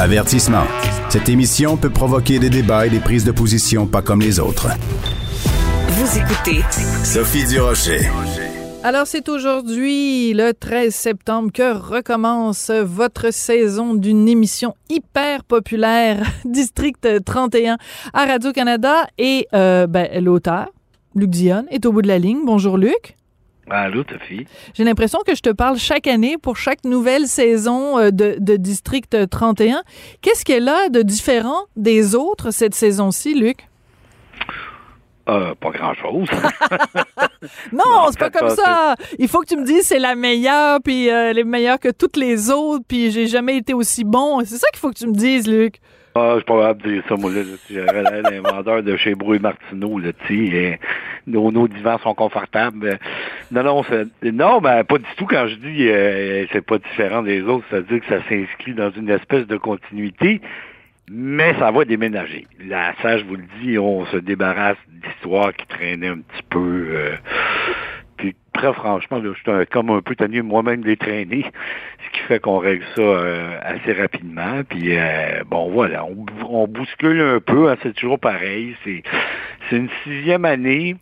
Avertissement. Cette émission peut provoquer des débats et des prises de position pas comme les autres. Vous écoutez Sophie Durocher. Alors, c'est aujourd'hui, le 13 septembre, que recommence votre saison d'une émission hyper populaire, District 31, à Radio-Canada. Et euh, ben, l'auteur, Luc Dionne, est au bout de la ligne. Bonjour, Luc. Allô, Sophie. J'ai l'impression que je te parle chaque année pour chaque nouvelle saison euh, de, de District 31. Qu'est-ce qu'elle a de différent des autres cette saison-ci, Luc? Euh, pas grand-chose. non, c'est pas comme ça. Il faut que tu me dises c'est la meilleure, puis euh, elle est meilleure que toutes les autres, puis j'ai jamais été aussi bon. C'est ça qu'il faut que tu me dises, Luc. Ah, je suis pas capable de dire ça, moi, là. J'aurais l'inventeur de chez Brou et Martineau, là, tu sais. Nos, nos divans sont confortables. Non, non, non, ben, pas du tout. Quand je dis euh, c'est pas différent des autres, c'est-à-dire que ça s'inscrit dans une espèce de continuité mais ça va déménager. Là, ça, je vous le dis, on se débarrasse d'histoires qui traînaient un petit peu. Euh, très franchement, là, je suis comme un peu tenu moi-même les traîner, ce qui fait qu'on règle ça euh, assez rapidement. Puis euh, bon, voilà, on, on, bouscule un peu, hein, c'est toujours pareil. C'est une sixième année.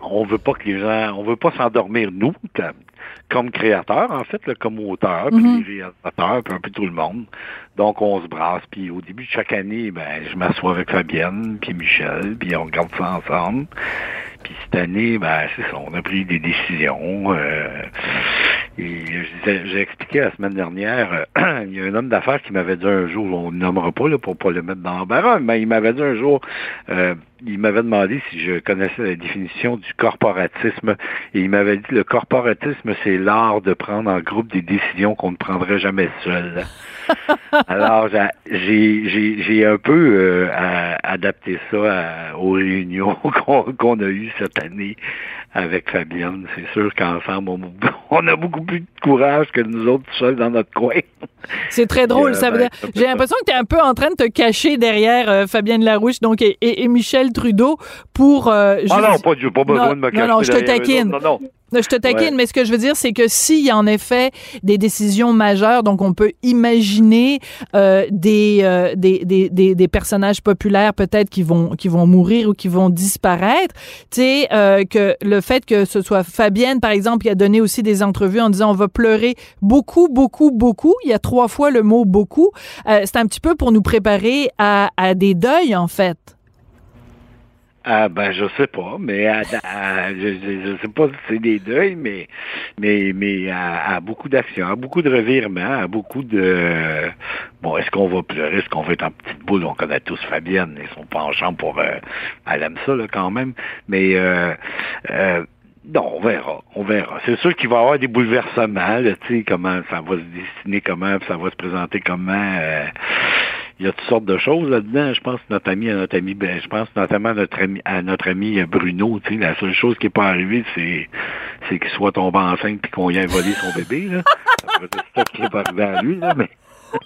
On veut pas que les gens, on veut pas s'endormir nous, comme créateur, en fait, comme auteur, puis réalisateurs, puis un peu tout le monde. Donc, on se brasse, puis au début de chaque année, ben, je m'assois avec Fabienne, puis Michel, puis on regarde ça ensemble. Puis cette année, ben, c'est ça, on a pris des décisions. Euh, et j'ai expliqué la semaine dernière, euh, il y a un homme d'affaires qui m'avait dit un jour, on ne nommera pas là, pour pas le mettre dans l'embarras, mais il m'avait dit un jour, euh, il m'avait demandé si je connaissais la définition du corporatisme. Et il m'avait dit le corporatisme, c'est l'art de prendre en groupe des décisions qu'on ne prendrait jamais seul. Alors, j'ai un peu euh, adapté ça aux réunions qu'on a eues cette année avec Fabienne. C'est sûr qu'ensemble, on, a beaucoup plus de courage que nous autres seuls dans notre coin. C'est très drôle. ça veut ben, j'ai l'impression que tu es un peu en train de te cacher derrière euh, Fabienne Larouche donc, et, Michel Trudeau pour... Euh, ah non, pas, pas besoin de me cacher Non, non, je te taquine. Non, non. Je te taquine, mais ce que je veux dire, c'est que s'il y a en effet des décisions majeures, donc on peut imaginer euh, des, euh, des, des, des, des, personnages populaires peut-être qui vont, qui vont mourir ou qui vont disparaître, tu sais, euh, que le fait que ce soit Fabienne, par exemple, qui a donné aussi des entrevues en disant on va pleurer beaucoup, beaucoup, beaucoup, il y a trois fois le mot beaucoup, euh, c'est un petit peu pour nous préparer à, à des deuils, en fait. Ah ben je sais pas, mais je, sais pas si c'est des deuils, mais mais mais à, beaucoup d'actions, à beaucoup de revirements, à beaucoup de bon, est-ce qu'on va pleurer, est-ce qu'on va être en petite boule, on connaît tous Fabienne et son penchant pour euh, elle aime ça là quand même, mais euh, euh, non, on verra, on verra. C'est sûr qu'il va y avoir des bouleversements, tu sais, comment ça va se dessiner, comment ça va se présenter, comment il y a toutes sortes de choses là-dedans. Je pense notre ami à notre ami, ben, je pense notamment à notre ami, à notre ami Bruno. Tu sais, la seule chose qui n'est pas arrivée, c'est, c'est qu'il soit tombé enceinte puis qu'on y ait volé son bébé. Là. c'est ça qui est pas arrivé à lui, là, mais.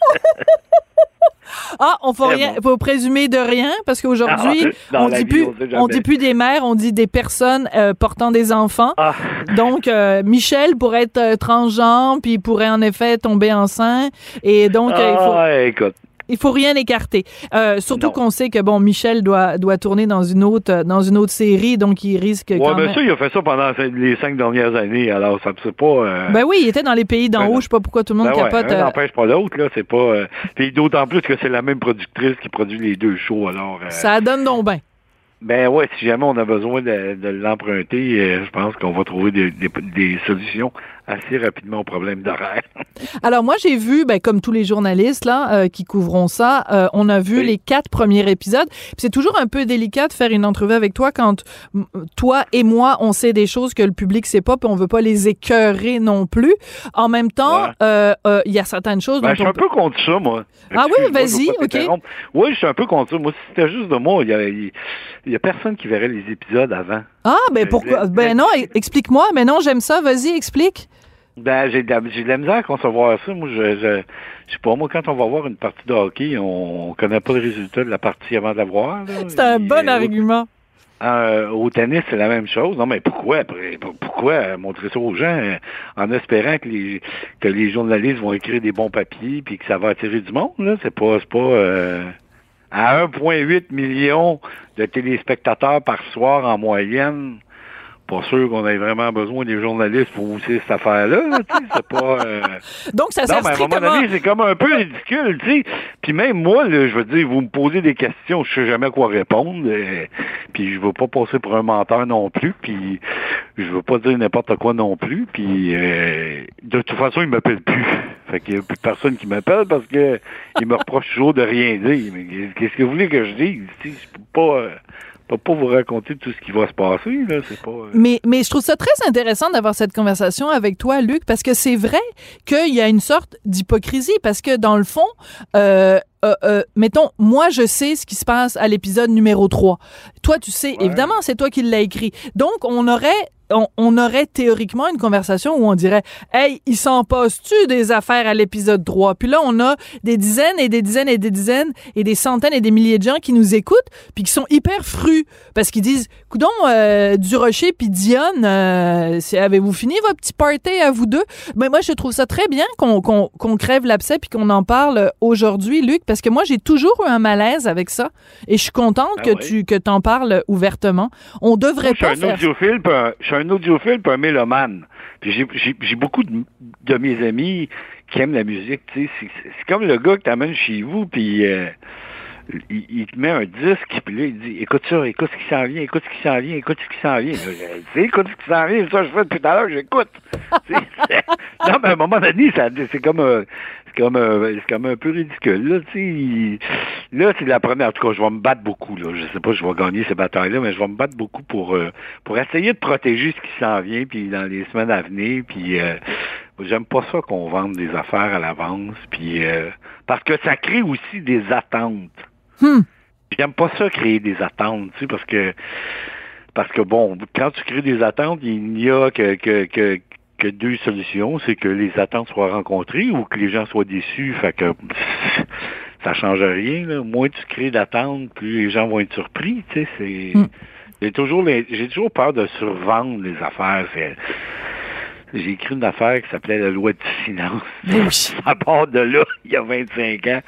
Ah, on faut rien, faut présumer de rien parce qu'aujourd'hui, on dit plus, on, dit plus des mères, on dit des personnes euh, portant des enfants. Ah. Donc, euh, Michel pourrait être euh, transgenre puis pourrait en effet tomber enceinte et donc il faut. Ah, écoute, il faut rien écarter. Euh, surtout qu'on sait que bon, Michel doit doit tourner dans une autre dans une autre série, donc il risque. Ouais, quand bien sûr, il a fait ça pendant les cinq dernières années. Alors, ça ne pas. Euh, ben oui, il était dans les pays d'en ben haut. Je sais pas pourquoi tout le monde ben capote. Ouais, n'empêche pas l'autre là. C'est pas. Euh, d'autant plus que c'est la même productrice qui produit les deux shows. Alors. ça donne donc bien. Ben ouais, si jamais on a besoin de, de l'emprunter, je pense qu'on va trouver des, des, des solutions assez rapidement au problème d'horaire. Alors moi j'ai vu, ben, comme tous les journalistes là euh, qui couvront ça, euh, on a vu les quatre premiers épisodes. C'est toujours un peu délicat de faire une entrevue avec toi quand toi et moi on sait des choses que le public sait pas, puis on veut pas les écœurer non plus. En même temps, euh, il y a certaines choses. Ben, je suis un peu contre ça moi. Ah oui, vas-y, ok. Oui, je suis un peu contre ça. Moi, si c'était juste de moi, il y y a personne qui verrait les épisodes avant. Ah, ben pourquoi? Ben non, explique-moi. Mais non, j'aime ça. Vas-y, explique. Ben, j'ai de, la, misère à concevoir ça. Moi, je, je, je sais pas, moi, quand on va voir une partie de hockey, on, connaît pas le résultat de la partie avant de la voir. C'est un bon argument. Euh, au tennis, c'est la même chose. Non, mais pourquoi après? Pourquoi montrer ça aux gens euh, en espérant que les que les journalistes vont écrire des bons papiers puis que ça va attirer du monde, là? C'est pas c'est pas euh, à 1,8 million de téléspectateurs par soir en moyenne pas sûr qu'on ait vraiment besoin des journalistes pour mousser cette affaire-là. c'est pas. Euh... Donc ça sert non, mais à un moment donné, c'est comme un peu ridicule, tu sais. Puis même moi, là, je veux dire, vous me posez des questions, je sais jamais quoi répondre. Euh, puis je veux pas passer pour un menteur non plus. Puis je veux pas dire n'importe quoi non plus. Puis euh, de toute façon, ils m'appellent plus. Fait qu'il y a plus personne qui m'appelle parce que ils me reprochent toujours de rien dire. Mais qu'est-ce que vous voulez que je dise? Je peux pas. Peux pas vous raconter tout ce qui va se passer. Là. C'est pas, euh... mais, mais je trouve ça très intéressant d'avoir cette conversation avec toi, Luc, parce que c'est vrai qu'il y a une sorte d'hypocrisie, parce que dans le fond, euh, euh, euh, mettons, moi, je sais ce qui se passe à l'épisode numéro 3. Toi, tu sais, ouais. évidemment, c'est toi qui l'as écrit. Donc, on aurait on, on, aurait théoriquement une conversation où on dirait Hey, il s'en passe-tu des affaires à l'épisode 3? Puis là, on a des dizaines et des dizaines et des dizaines et des centaines et des milliers de gens qui nous écoutent puis qui sont hyper frus parce qu'ils disent Coudon, euh, du Rocher puis Dionne, euh, avez-vous fini votre petit party à vous deux? Mais moi, je trouve ça très bien qu'on qu qu crève l'abcès puis qu'on en parle aujourd'hui, Luc, parce que moi, j'ai toujours eu un malaise avec ça et je suis contente Ah que ouais. tu que en parles ouvertement. On devrait Moi, pas je suis un faire audiophile, puis un- je suis un audiophile puis un mélomane. J'ai- beaucoup de, de mes amis qui aiment la musique. C'est comme le gars que t'amènes chez vous, puis euh, il, te met un disque, puis là, il dit écoute ça, écoute ce qui s'en vient, écoute ce qui s'en vient, écoute ce qui s'en vient. Là, écoute ce qui s'en vient, ça je fais depuis tout à l'heure, j'écoute. Non, mais à un moment donné, c'est comme un. C'est comme, un- c'est comme un peu ridicule. Là, tu là c'est la première. En tout cas, je vais me battre beaucoup. Là. Je sais pas si je vais gagner ces batailles-là, mais je vais me battre beaucoup pour, euh, pour essayer de protéger ce qui s'en vient puis dans les semaines à venir. Puis euh, j'aime pas ça qu'on vende des affaires à l'avance. Puis euh, parce que ça crée aussi des attentes. Hmm. J'aime pas ça créer des attentes, tu sais, parce que parce que bon, quand tu crées des attentes, il n'y a que, que, que, que deux solutions, c'est que les attentes soient rencontrées ou que les gens soient déçus. Fait que ça change rien. Là. Moins tu crées d'attentes, plus les gens vont être surpris. Tu sais, c'est. Mm. J'ai toujours les- j'ai toujours peur de survendre les affaires. J'ai écrit une affaire qui s'appelait la loi du silence. Oui. À part de là, il y a 25 ans,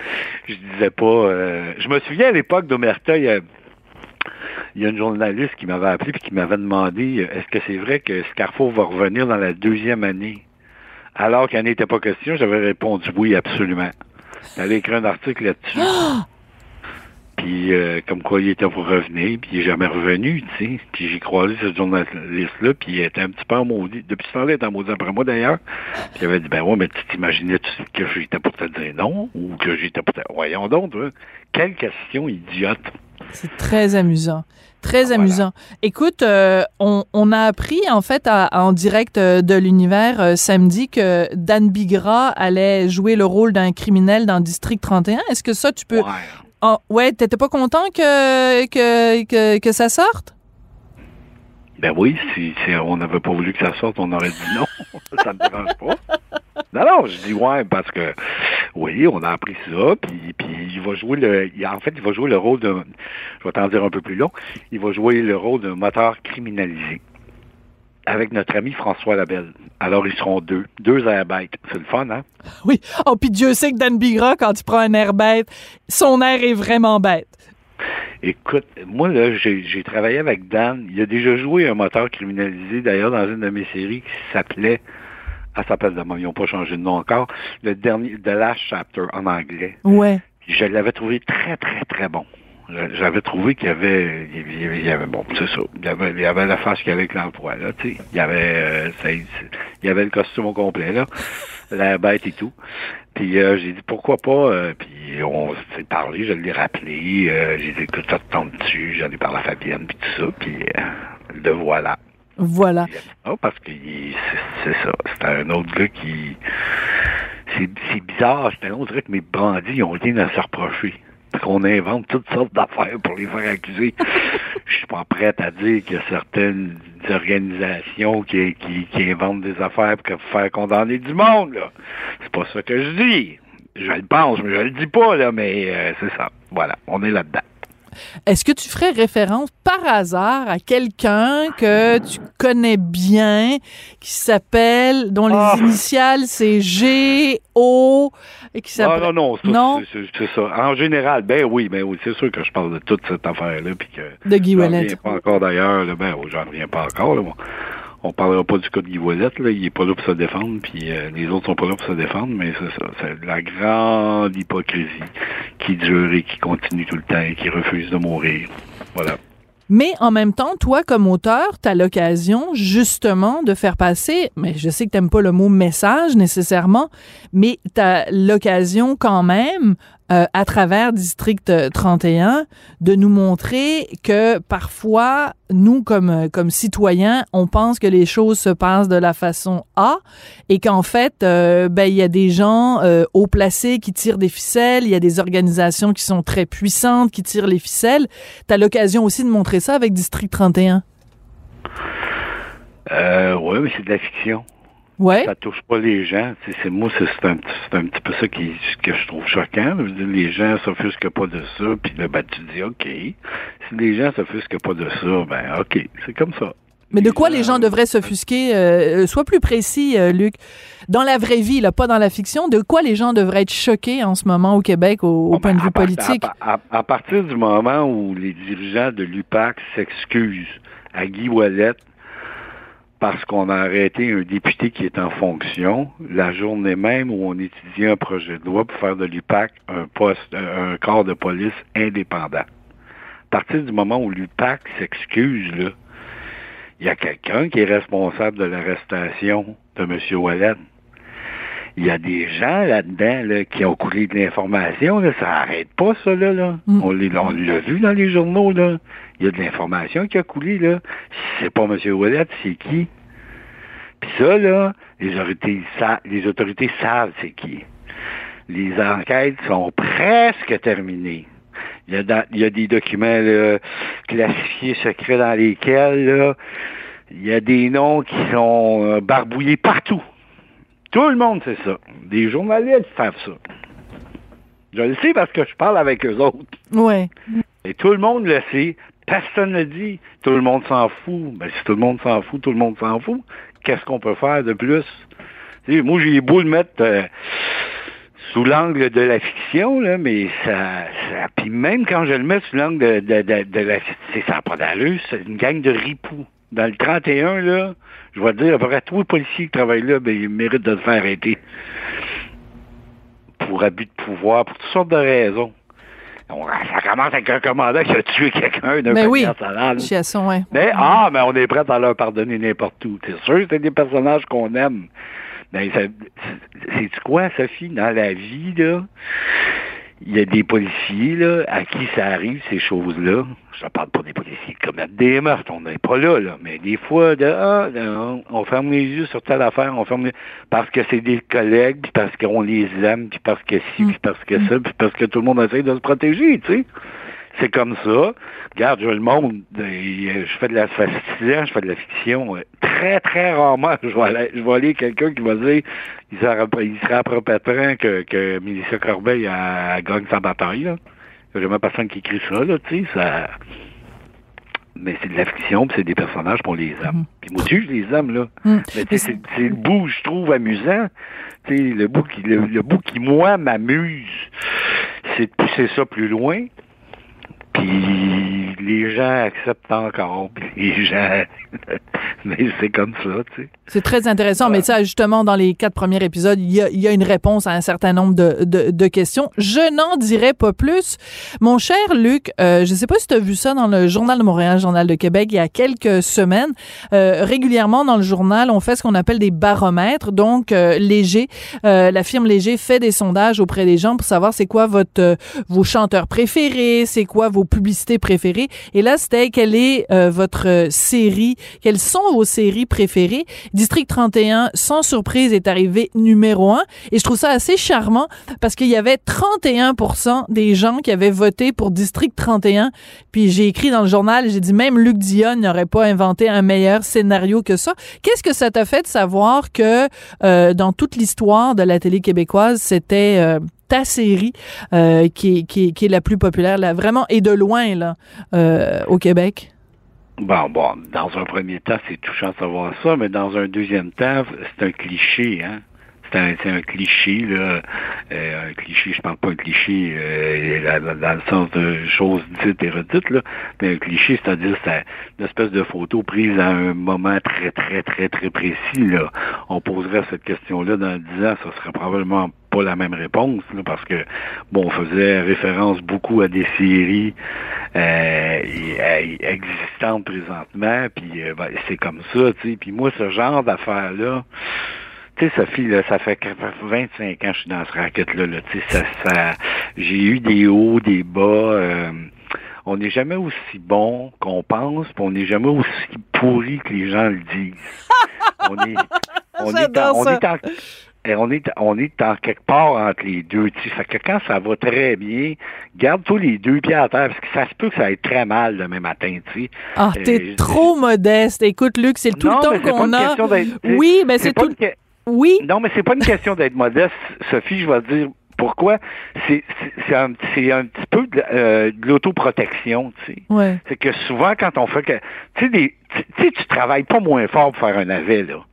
je disais pas. euh, Je me souviens à l'époque d'Omerta, il y a, il y a une journaliste qui m'avait appelé et qui m'avait demandé euh, est-ce que c'est vrai que Scarfo va revenir dans la deuxième année? Alors qu'il n'en était pas question, j'avais répondu oui, absolument. J'avais écrit un article là-dessus. Puis euh, comme quoi il était pour revenir, puis il n'est jamais revenu, tu sais. Puis j'ai croisé ce journaliste-là, puis il était un petit peu en maudit. Depuis ce temps-là, il était en maudit après moi d'ailleurs. Puis il avait dit Ben ouais, mais tu t'imaginais que j'étais pour te dire non ou que j'étais pour te. Voyons donc, toi. Quelle question idiote. C'est très amusant. Très Voilà. amusant. Écoute, euh, on, on a appris en fait à- en direct euh, de l'univers euh, samedi que Dan Bigra allait jouer le rôle d'un criminel dans District 31. Est-ce que ça, tu peux... Ouais. Ah, ouais, t'étais pas content que, que, que, ça sorte? Ben oui, si, on n'avait pas voulu que ça sorte, on aurait dit non. ça me dérange pas. Non, non, je dis ouais, parce que oui, on a appris ça, puis, puis il va jouer le. En fait, il va jouer le rôle de. Je vais t'en dire un peu plus long. Il va jouer le rôle d'un moteur criminalisé. Avec notre ami François Labelle. Alors, ils seront deux. Deux airbags. C'est le fun, hein? Oui. Oh, puis Dieu sait que Dan Bigra, quand il prend un air bête, son air est vraiment bête. Écoute, moi, là, j'ai travaillé avec Dan. Il a déjà joué un moteur criminalisé, d'ailleurs, dans une de mes séries qui s'appelait, elle s'appelle demain, ils n'ont pas changé de nom encore, le dernier, The Last Chapter en anglais. Ouais. Je l'avais trouvé très, très, très bon. J'avais trouvé qu'il y avait, il y avait, bon, c'est ça, il y avait, il y avait la face qu'il y avait avec l'emploi, là, tu sais. Il y avait, euh, ça- il y avait le costume au complet, là, la bête et tout. Puis euh, j'ai dit pourquoi pas, euh, puis on s'est parlé, je l'ai rappelé, euh, j'ai dit écoute, ça te tente dessus, j'en ai parlé à Fabienne, puis tout ça, puis euh, le voilà. Voilà. Ça parce que c'est ça, c'est un autre gars qui... C'est bizarre, c'est un autre gars que mes bandits ils ont rien à se reprocher. Parce qu'on invente toutes sortes d'affaires pour les faire accuser. Je suis pas prête à dire qu'il y a certaines organisations qui, qui, qui inventent des affaires pour faire condamner du monde, là. C'est pas ça que je dis. Je le pense, mais je le dis pas, là, mais euh, c'est ça. Voilà, on est là-dedans. Est-ce que tu ferais référence par hasard à quelqu'un que tu connais bien, qui s'appelle, dont les ah. initiales c'est G, O, et qui s'appelle... Ah, non, non, c'est ça. En général, ben oui, ben oui, c'est sûr que je parle de toute cette affaire-là, puis que... De Guy Wallet. pas encore d'ailleurs, ben j'en reviens pas encore, là, on parlera pas du cas de Guy Là. Il est pas là pour se défendre, puis euh, les autres sont pas là pour se défendre, mais c'est ça. C'est la grande hypocrisie qui dure et qui continue tout le temps et qui refuse de mourir. Voilà. Mais en même temps, toi, comme auteur, tu as l'occasion justement de faire passer, mais je sais que tu pas le mot message nécessairement, mais tu as l'occasion quand même euh, à travers District 31 de nous montrer que parfois nous comme euh, comme citoyens on pense que les choses se passent de la façon A et qu'en fait euh, ben il y a des gens haut placés qui tirent des ficelles il y a des organisations qui sont très puissantes qui tirent les ficelles. Tu as l'occasion aussi de montrer ça avec District 31 euh, ouais mais c'est de la fiction Ouais. Ça touche pas les gens. C'est moi, c'est un, un, petit peu ça qui, que je trouve choquant. Je veux dire, les gens s'offusquent pas de ça, puis là, ben, tu dis OK. Si les gens s'offusquent pas de ça, ben OK, c'est comme ça. Mais de quoi les gens devraient s'offusquer? Euh, euh, sois plus précis, euh, Luc. Dans la vraie vie, là, pas dans la fiction, de quoi les gens devraient être choqués en ce moment au Québec au, point de vue politique? À, partir du moment où les dirigeants de l'UPAC s'excusent à Guy Wallet parce qu'on a arrêté un député qui est en fonction la journée même où on étudiait un projet de loi pour faire de l'UPAC un poste, un corps de police indépendant. À partir du moment où l'UPAC s'excuse, il y a quelqu'un qui est responsable de l'arrestation de M. Wallet. Il y a des gens là-dedans qui ont coulé de l'information. Là, ça n'arrête pas, ça. Là, mm. On l'a vu dans les journaux. Là. Il y a de l'information qui a coulé. Là. Si c'est pas M. Wallet, c'est qui? Puis ça, là, les autorités, les autorités savent c'est qui. Les enquêtes sont presque terminées. Il y a, il y a des documents classifiés secrets dans lesquels là, il y a des noms qui sont euh, barbouillés partout. Tout le monde sait ça. Des journalistes savent ça. Je le sais parce que je parle avec eux autres. Ouais. Et tout le monde le sait. Personne ne le dit. Tout le monde s'en fout. Ben, si tout le monde s'en fout, tout le monde s'en fout. Qu'est-ce qu'on peut faire de plus? moi, j'ai beau le mettre euh, sous l'angle de la fiction, là, mais ça, Puis même quand je le mets sous l'angle de, de, de, la fiction, ça n'a pas d'allure, c'est une gang de ripoux. Dans le 31, là, je vais te dire, à peu près tous les policiers qui travaillent là, ben, ils méritent de se faire arrêter. Pour abus de pouvoir, pour toutes sortes de raisons. ça commence avec un commandant qui a tué quelqu'un d'un Mais oui, ouais. Mais, ah, mais on est prêt à leur pardonner n'importe où. C'est sûr c'est des personnages qu'on aime. Mais c'est quoi, Sophie, dans la vie, là? Il y a des policiers là, à qui ça arrive, ces choses-là. Je ne parle pas des policiers qui commettent des meurtres, on n'est pas là, là. Mais des fois, de, ah, on ferme les yeux sur telle affaire, on ferme les... parce que c'est des collègues, puis parce qu'on les aime, puis parce que ci, puis parce que ça, puis parce que tout le monde essaie de se protéger, tu sais. C'est comme ça. Regarde, je le monde, je fais de la je fais de la fiction. Très, très rarement, je vois aller, je vois aller quelqu'un qui va dire il sera, il sera à que, que Mélissa Corbeil a, gagne sa bataille. Là. Il n'y a jamais personne qui écrit ça, là, tu sais, ça... Mais c'est de la fiction, puis c'est des personnages pour les aime. Mm. Puis moi, je les aime, là. Mm. Mais c'est le bout, je trouve, amusant. Tu sais, le bout qui, le bout qui, moi, m'amuse, c'est de pousser ça plus loin, peace. Puis les gens acceptent encore, puis les gens... mais c'est comme ça, tu sais. C'est très intéressant, mais ça, justement, dans les quatre premiers épisodes, il y a, y a, une réponse à un certain nombre de, de, de questions. Je n'en dirai pas plus. Mon cher Luc, euh, je ne sais pas si tu as vu ça dans le Journal de Montréal, Journal de Québec, il y a quelques semaines. Euh, régulièrement, dans le journal, on fait ce qu'on appelle des baromètres. Donc, euh, Léger, euh, la firme Léger fait des sondages auprès des gens pour savoir c'est quoi votre euh, vos chanteurs préférés, c'est quoi vos publicités préférées. Et là, c'était quelle est euh, votre série, quelles sont vos séries préférées? District 31, sans surprise, est arrivé numéro un. Et je trouve ça assez charmant parce qu'il y avait 31% des gens qui avaient voté pour District 31. Puis j'ai écrit dans le journal, j'ai dit même Luc Dion n'aurait pas inventé un meilleur scénario que ça. Qu'est-ce que ça t'a fait de savoir que euh, dans toute l'histoire de la télé québécoise, c'était euh, ta série euh, qui, est la plus populaire, là, vraiment, et de loin, là, euh, au Québec? Bon, bon, dans un premier temps, c'est touchant de savoir ça, mais dans un deuxième temps, c'est un cliché, hein c'est un, cliché, là. Euh, un cliché, je parle pas un cliché euh, dans, le sens de choses dites et redites, là, mais un cliché, c'est-à-dire c'est une espèce de photo prise à un moment très, très, très, très précis. Là. On poserait cette question-là dans 10 ans, ça serait probablement pas la même réponse, là, parce que, bon, on faisait référence beaucoup à des séries euh, existantes présentement, puis ben, c'est comme ça, tu sais. Puis moi, ce genre d'affaires-là, tu sais, Sophie, là, ça fait 25 ans que je suis dans ce racket-là. Là, ça, ça, j'ai eu des hauts, des bas. Euh, on n'est jamais aussi bon qu'on pense, puis on n'est jamais aussi pourri que les gens le disent. on est, on est, en, on est en, on est, on est en quelque part entre les deux. sais. Fait que quand ça va très bien, garde tous les deux pieds à terre, parce que ça se peut que ça aille très mal demain matin, tu sais. Ah, t'es euh, trop modeste. Écoute, Luc, c'est tout le temps qu'on a. Oui, mais c'est tout. Oui. Non, mais c'est pas une question d'être modeste, Sophie, je vais dire pourquoi? C'est un, un petit peu de, euh, l'autoprotection, tu sais. Ouais. C'est que souvent, quand on fait que. Tu sais, tu travailles pas moins fort pour faire un navet, là.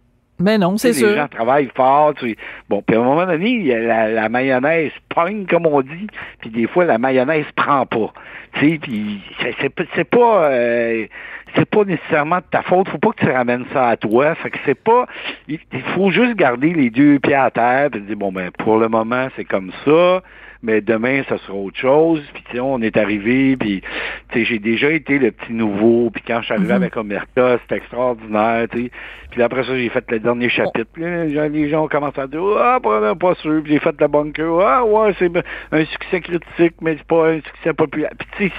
Mais non, c'est sûr. Les gens travaillent fort. Tu Bon, puis à un moment donné, la, la mayonnaise pogne, comme on dit, puis des fois, la mayonnaise prend pas. Tu sais, puis c'est pas... Euh, c'est pas nécessairement de ta faute. Faut pas que tu ramènes ça à toi. Fait que c'est pas. Il, faut juste garder les deux pieds à terre et dire bon ben pour le moment c'est comme ça mais demain, ça sera autre chose. Puis, tu sais, on est arrivé, puis, tu sais, j'ai déjà été le petit nouveau, puis quand je suis arrivé mhm. avec Omerta, c'était extraordinaire, tu sais. Puis après ça, j'ai fait le dernier chapitre. Puis les gens ont commencé à dire, ah, pas, pas sûr. Puis j'ai fait le bunker. Ah, ouais, c'est un succès critique, mais c'est pas un succès populaire. Puis, tu sais,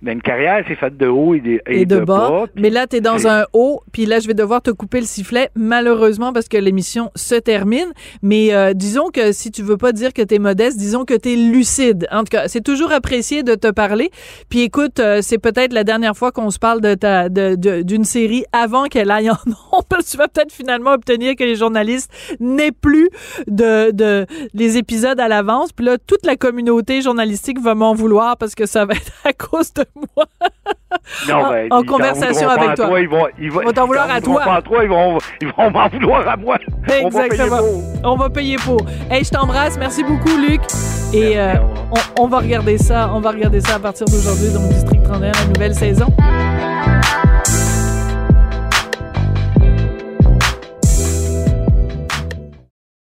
mais une carrière, c'est faite de haut et de, et de, bas. mais là, tu es dans un haut, puis là, je vais devoir te couper le sifflet, malheureusement, parce que l'émission se termine. Mais euh, disons que si tu veux pas dire que tu es modeste, disons que tu es lucide. En tout cas, c'est toujours apprécié de te parler. Puis écoute, euh, c'est peut-être la dernière fois qu'on se parle de ta d'une série avant qu'elle aille en nombre. tu vas peut-être finalement obtenir que les journalistes n'aient plus de, de les épisodes à l'avance. Puis là, toute la communauté journalistique va m'en vouloir parce que ça va être à cause de moi. Non, ben, en, conversation avec toi. ils vont, ils vont, t'en vouloir à toi. ils vont, ils vont m'en vouloir à moi. Exactement. On va payer pour. Hey, je t'embrasse. Merci beaucoup, Luc. Et euh, on, on, va regarder ça. On va regarder ça à partir d'aujourd'hui, donc District 31, la nouvelle saison.